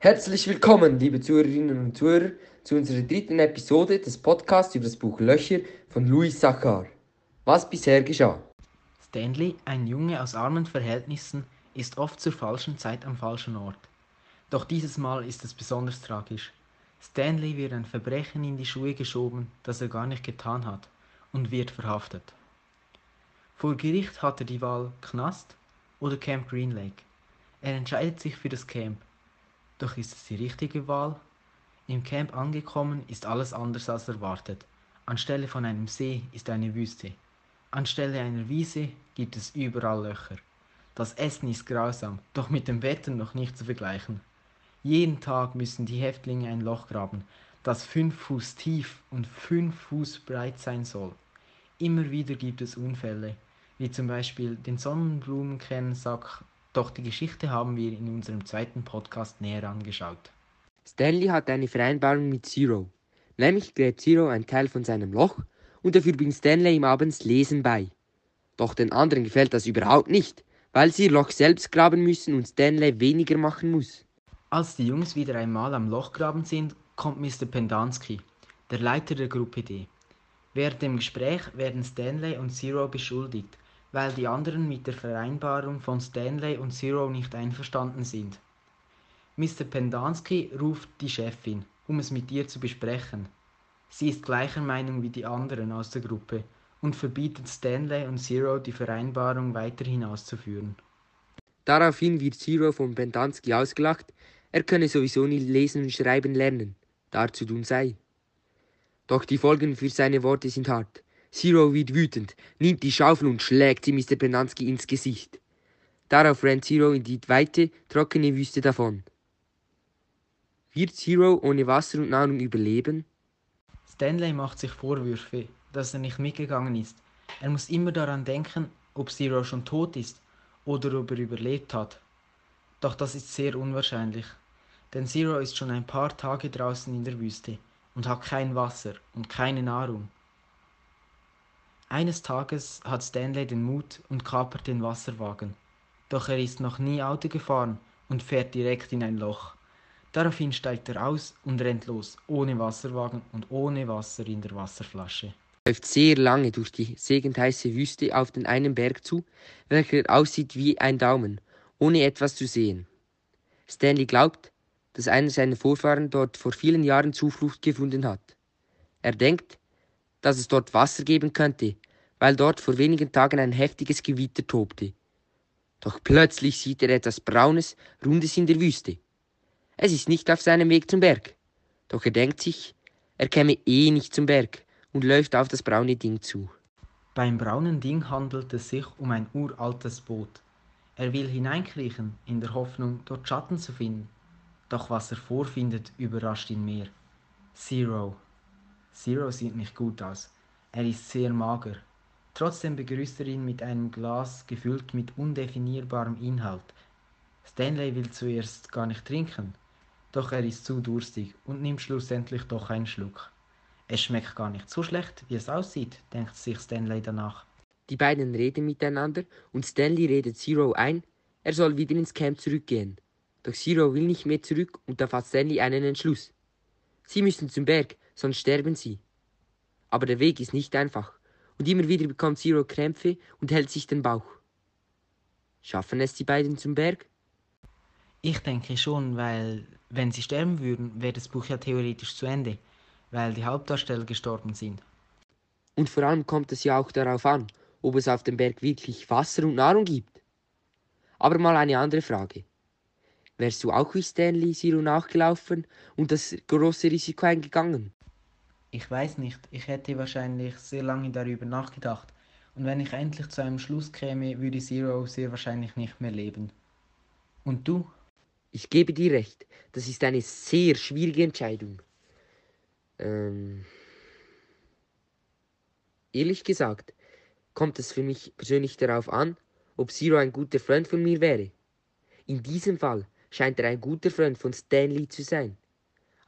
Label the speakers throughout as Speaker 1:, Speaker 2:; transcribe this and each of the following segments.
Speaker 1: Herzlich willkommen, liebe Zuhörerinnen und Zuhörer, zu unserer dritten Episode des Podcasts über das Buch Löcher von Louis Sachar. Was bisher geschah.
Speaker 2: Stanley, ein Junge aus armen Verhältnissen, ist oft zur falschen Zeit am falschen Ort. Doch dieses Mal ist es besonders tragisch. Stanley wird ein Verbrechen in die Schuhe geschoben, das er gar nicht getan hat, und wird verhaftet. Vor Gericht hat er die Wahl Knast oder Camp Green Lake. Er entscheidet sich für das Camp. Doch ist es die richtige Wahl? Im Camp angekommen ist alles anders als erwartet. Anstelle von einem See ist eine Wüste. Anstelle einer Wiese gibt es überall Löcher. Das Essen ist grausam, doch mit dem Wetter noch nicht zu vergleichen. Jeden Tag müssen die Häftlinge ein Loch graben, das fünf Fuß tief und fünf Fuß breit sein soll. Immer wieder gibt es Unfälle, wie zum Beispiel den Sonnenblumenkernsack, doch die Geschichte haben wir in unserem zweiten Podcast näher angeschaut.
Speaker 1: Stanley hat eine Vereinbarung mit Zero. Nämlich gräbt Zero einen Teil von seinem Loch und dafür bringt Stanley ihm abends Lesen bei. Doch den anderen gefällt das überhaupt nicht, weil sie ihr Loch selbst graben müssen und Stanley weniger machen muss.
Speaker 2: Als die Jungs wieder einmal am Lochgraben sind, kommt Mr. Pendansky, der Leiter der Gruppe D. Während dem Gespräch werden Stanley und Zero beschuldigt, weil die anderen mit der Vereinbarung von Stanley und Zero nicht einverstanden sind. Mr. Pendansky ruft die Chefin, um es mit ihr zu besprechen. Sie ist gleicher Meinung wie die anderen aus der Gruppe und verbietet Stanley und Zero die Vereinbarung weiterhin auszuführen.
Speaker 1: Daraufhin wird Zero von Pendansky ausgelacht, er könne sowieso nie lesen und schreiben lernen, dazu dumm sei. Doch die Folgen für seine Worte sind hart. Zero wird wütend, nimmt die Schaufel und schlägt sie Mr. Pendansky ins Gesicht. Darauf rennt Zero in die weite, trockene Wüste davon. Wird Zero ohne Wasser und Nahrung überleben?
Speaker 2: Stanley macht sich Vorwürfe, dass er nicht mitgegangen ist. Er muss immer daran denken, ob Zero schon tot ist oder ob er überlebt hat. Doch das ist sehr unwahrscheinlich, denn Zero ist schon ein paar Tage draußen in der Wüste und hat kein Wasser und keine Nahrung. Eines Tages hat Stanley den Mut und kapert den Wasserwagen. Doch er ist noch nie Auto gefahren und fährt direkt in ein Loch. Daraufhin steigt er aus und rennt los, ohne Wasserwagen und ohne Wasser in der Wasserflasche.
Speaker 1: Er läuft sehr lange durch die segentheiße Wüste auf den einen Berg zu, welcher aussieht wie ein Daumen ohne etwas zu sehen. Stanley glaubt, dass einer seiner Vorfahren dort vor vielen Jahren Zuflucht gefunden hat. Er denkt, dass es dort Wasser geben könnte, weil dort vor wenigen Tagen ein heftiges Gewitter tobte. Doch plötzlich sieht er etwas Braunes, Rundes in der Wüste. Es ist nicht auf seinem Weg zum Berg. Doch er denkt sich, er käme eh nicht zum Berg und läuft auf das braune Ding zu.
Speaker 2: Beim braunen Ding handelt es sich um ein uraltes Boot. Er will hineinkriechen, in der Hoffnung, dort Schatten zu finden. Doch was er vorfindet, überrascht ihn mehr. Zero. Zero sieht nicht gut aus. Er ist sehr mager. Trotzdem begrüßt er ihn mit einem Glas gefüllt mit undefinierbarem Inhalt. Stanley will zuerst gar nicht trinken, doch er ist zu durstig und nimmt schlussendlich doch einen Schluck. Es schmeckt gar nicht so schlecht, wie es aussieht, denkt sich Stanley danach.
Speaker 1: Die beiden reden miteinander und Stanley redet Zero ein, er soll wieder ins Camp zurückgehen. Doch Zero will nicht mehr zurück und da fasst Stanley einen Entschluss. Sie müssen zum Berg, sonst sterben sie. Aber der Weg ist nicht einfach und immer wieder bekommt Zero Krämpfe und hält sich den Bauch. Schaffen es die beiden zum Berg?
Speaker 2: Ich denke schon, weil wenn sie sterben würden, wäre das Buch ja theoretisch zu Ende, weil die Hauptdarsteller gestorben sind.
Speaker 1: Und vor allem kommt es ja auch darauf an, ob es auf dem Berg wirklich Wasser und Nahrung gibt. Aber mal eine andere Frage. Wärst du auch wie Stanley Zero nachgelaufen und das große Risiko eingegangen?
Speaker 2: Ich weiß nicht, ich hätte wahrscheinlich sehr lange darüber nachgedacht. Und wenn ich endlich zu einem Schluss käme, würde Zero sehr wahrscheinlich nicht mehr leben. Und du?
Speaker 1: Ich gebe dir recht, das ist eine sehr schwierige Entscheidung. Ähm, ehrlich gesagt, kommt es für mich persönlich darauf an, ob Zero ein guter Freund von mir wäre. In diesem Fall scheint er ein guter Freund von Stanley zu sein.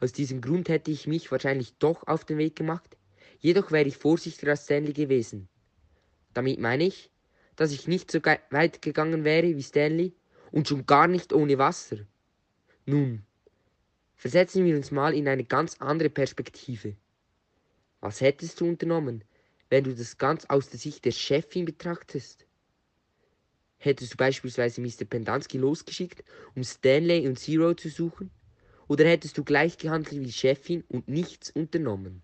Speaker 1: Aus diesem Grund hätte ich mich wahrscheinlich doch auf den Weg gemacht, jedoch wäre ich vorsichtiger als Stanley gewesen. Damit meine ich, dass ich nicht so weit gegangen wäre wie Stanley und schon gar nicht ohne Wasser. Nun, Versetzen wir uns mal in eine ganz andere Perspektive. Was hättest du unternommen, wenn du das ganz aus der Sicht der Chefin betrachtest? Hättest du beispielsweise Mr. Pendansky losgeschickt, um Stanley und Zero zu suchen? Oder hättest du gleich gehandelt wie die Chefin und nichts unternommen?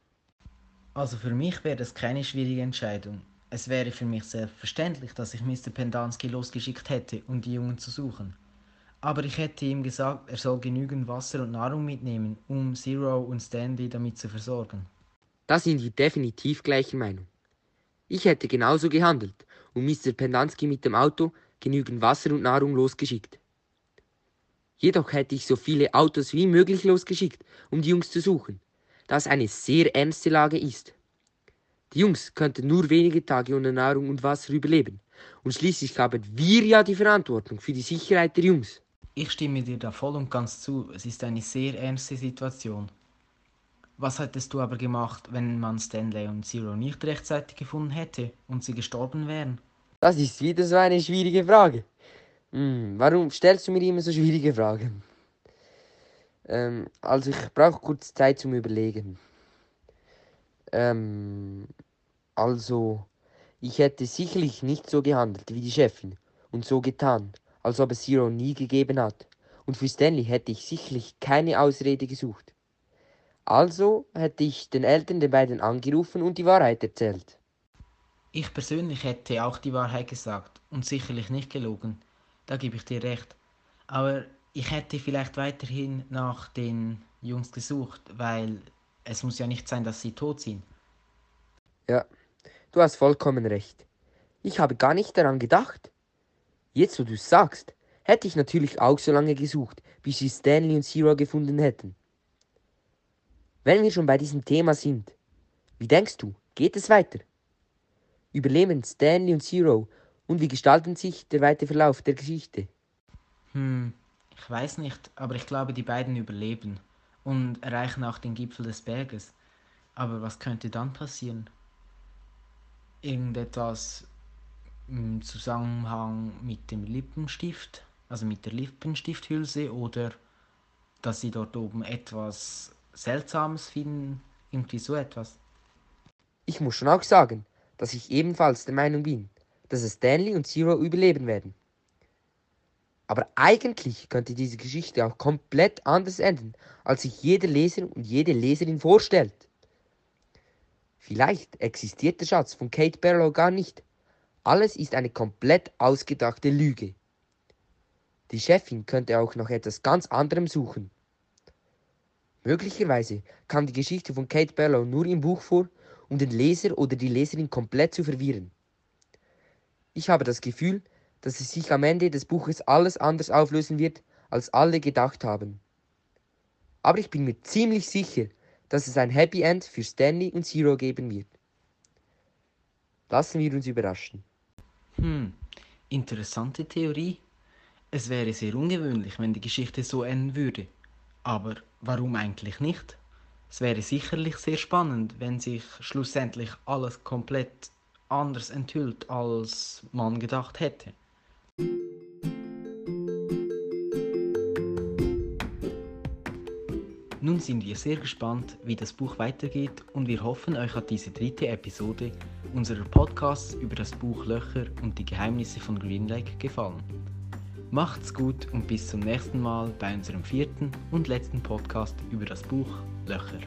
Speaker 2: Also für mich wäre das keine schwierige Entscheidung. Es wäre für mich selbstverständlich, dass ich Mr. Pendansky losgeschickt hätte, um die Jungen zu suchen. Aber ich hätte ihm gesagt, er soll genügend Wasser und Nahrung mitnehmen, um Zero und Stanley damit zu versorgen.
Speaker 1: Da sind wir definitiv gleicher Meinung. Ich hätte genauso gehandelt und Mr. Pendansky mit dem Auto genügend Wasser und Nahrung losgeschickt. Jedoch hätte ich so viele Autos wie möglich losgeschickt, um die Jungs zu suchen, da es eine sehr ernste Lage ist. Die Jungs könnten nur wenige Tage ohne Nahrung und Wasser überleben, und schließlich haben wir ja die Verantwortung für die Sicherheit der Jungs.
Speaker 2: Ich stimme dir da voll und ganz zu, es ist eine sehr ernste Situation. Was hättest du aber gemacht, wenn man Stanley und Zero nicht rechtzeitig gefunden hätte und sie gestorben wären?
Speaker 1: Das ist wieder so eine schwierige Frage. Hm, warum stellst du mir immer so schwierige Fragen? Ähm, also ich brauche kurz Zeit zum Überlegen. Ähm, also, ich hätte sicherlich nicht so gehandelt wie die Chefin und so getan, als ob es Zero nie gegeben hat. Und für Stanley hätte ich sicherlich keine Ausrede gesucht. Also hätte ich den Eltern der beiden angerufen und die Wahrheit erzählt.
Speaker 2: Ich persönlich hätte auch die Wahrheit gesagt und sicherlich nicht gelogen. Da gebe ich dir recht. Aber ich hätte vielleicht weiterhin nach den Jungs gesucht, weil es muss ja nicht sein, dass sie tot sind.
Speaker 1: Ja, du hast vollkommen recht. Ich habe gar nicht daran gedacht. Jetzt, wo du es sagst, hätte ich natürlich auch so lange gesucht, bis sie Stanley und Zero gefunden hätten. Wenn wir schon bei diesem Thema sind, wie denkst du, geht es weiter? Überleben Stanley und Zero und wie gestaltet sich der weitere Verlauf der Geschichte?
Speaker 2: Hm, ich weiß nicht, aber ich glaube, die beiden überleben und erreichen auch den Gipfel des Berges. Aber was könnte dann passieren? Irgendetwas im Zusammenhang mit dem Lippenstift, also mit der Lippenstifthülse oder dass sie dort oben etwas Seltsames finden, irgendwie so etwas.
Speaker 1: Ich muss schon auch sagen, dass ich ebenfalls der Meinung bin, dass Stanley und Zero überleben werden. Aber eigentlich könnte diese Geschichte auch komplett anders enden, als sich jeder Leser und jede Leserin vorstellt. Vielleicht existiert der Schatz von Kate Barlow gar nicht alles ist eine komplett ausgedachte Lüge. Die Chefin könnte auch nach etwas ganz anderem suchen. Möglicherweise kam die Geschichte von Kate Barlow nur im Buch vor, um den Leser oder die Leserin komplett zu verwirren. Ich habe das Gefühl, dass es sich am Ende des Buches alles anders auflösen wird, als alle gedacht haben. Aber ich bin mir ziemlich sicher, dass es ein Happy End für Stanley und Zero geben wird. Lassen wir uns überraschen.
Speaker 2: Hm, interessante Theorie. Es wäre sehr ungewöhnlich, wenn die Geschichte so enden würde. Aber warum eigentlich nicht? Es wäre sicherlich sehr spannend, wenn sich schlussendlich alles komplett anders enthüllt, als man gedacht hätte. Nun sind wir sehr gespannt, wie das Buch weitergeht und wir hoffen, euch hat diese dritte Episode unserer Podcasts über das Buch Löcher und die Geheimnisse von Green Lake gefallen. Macht's gut und bis zum nächsten Mal bei unserem vierten und letzten Podcast über das Buch Löcher.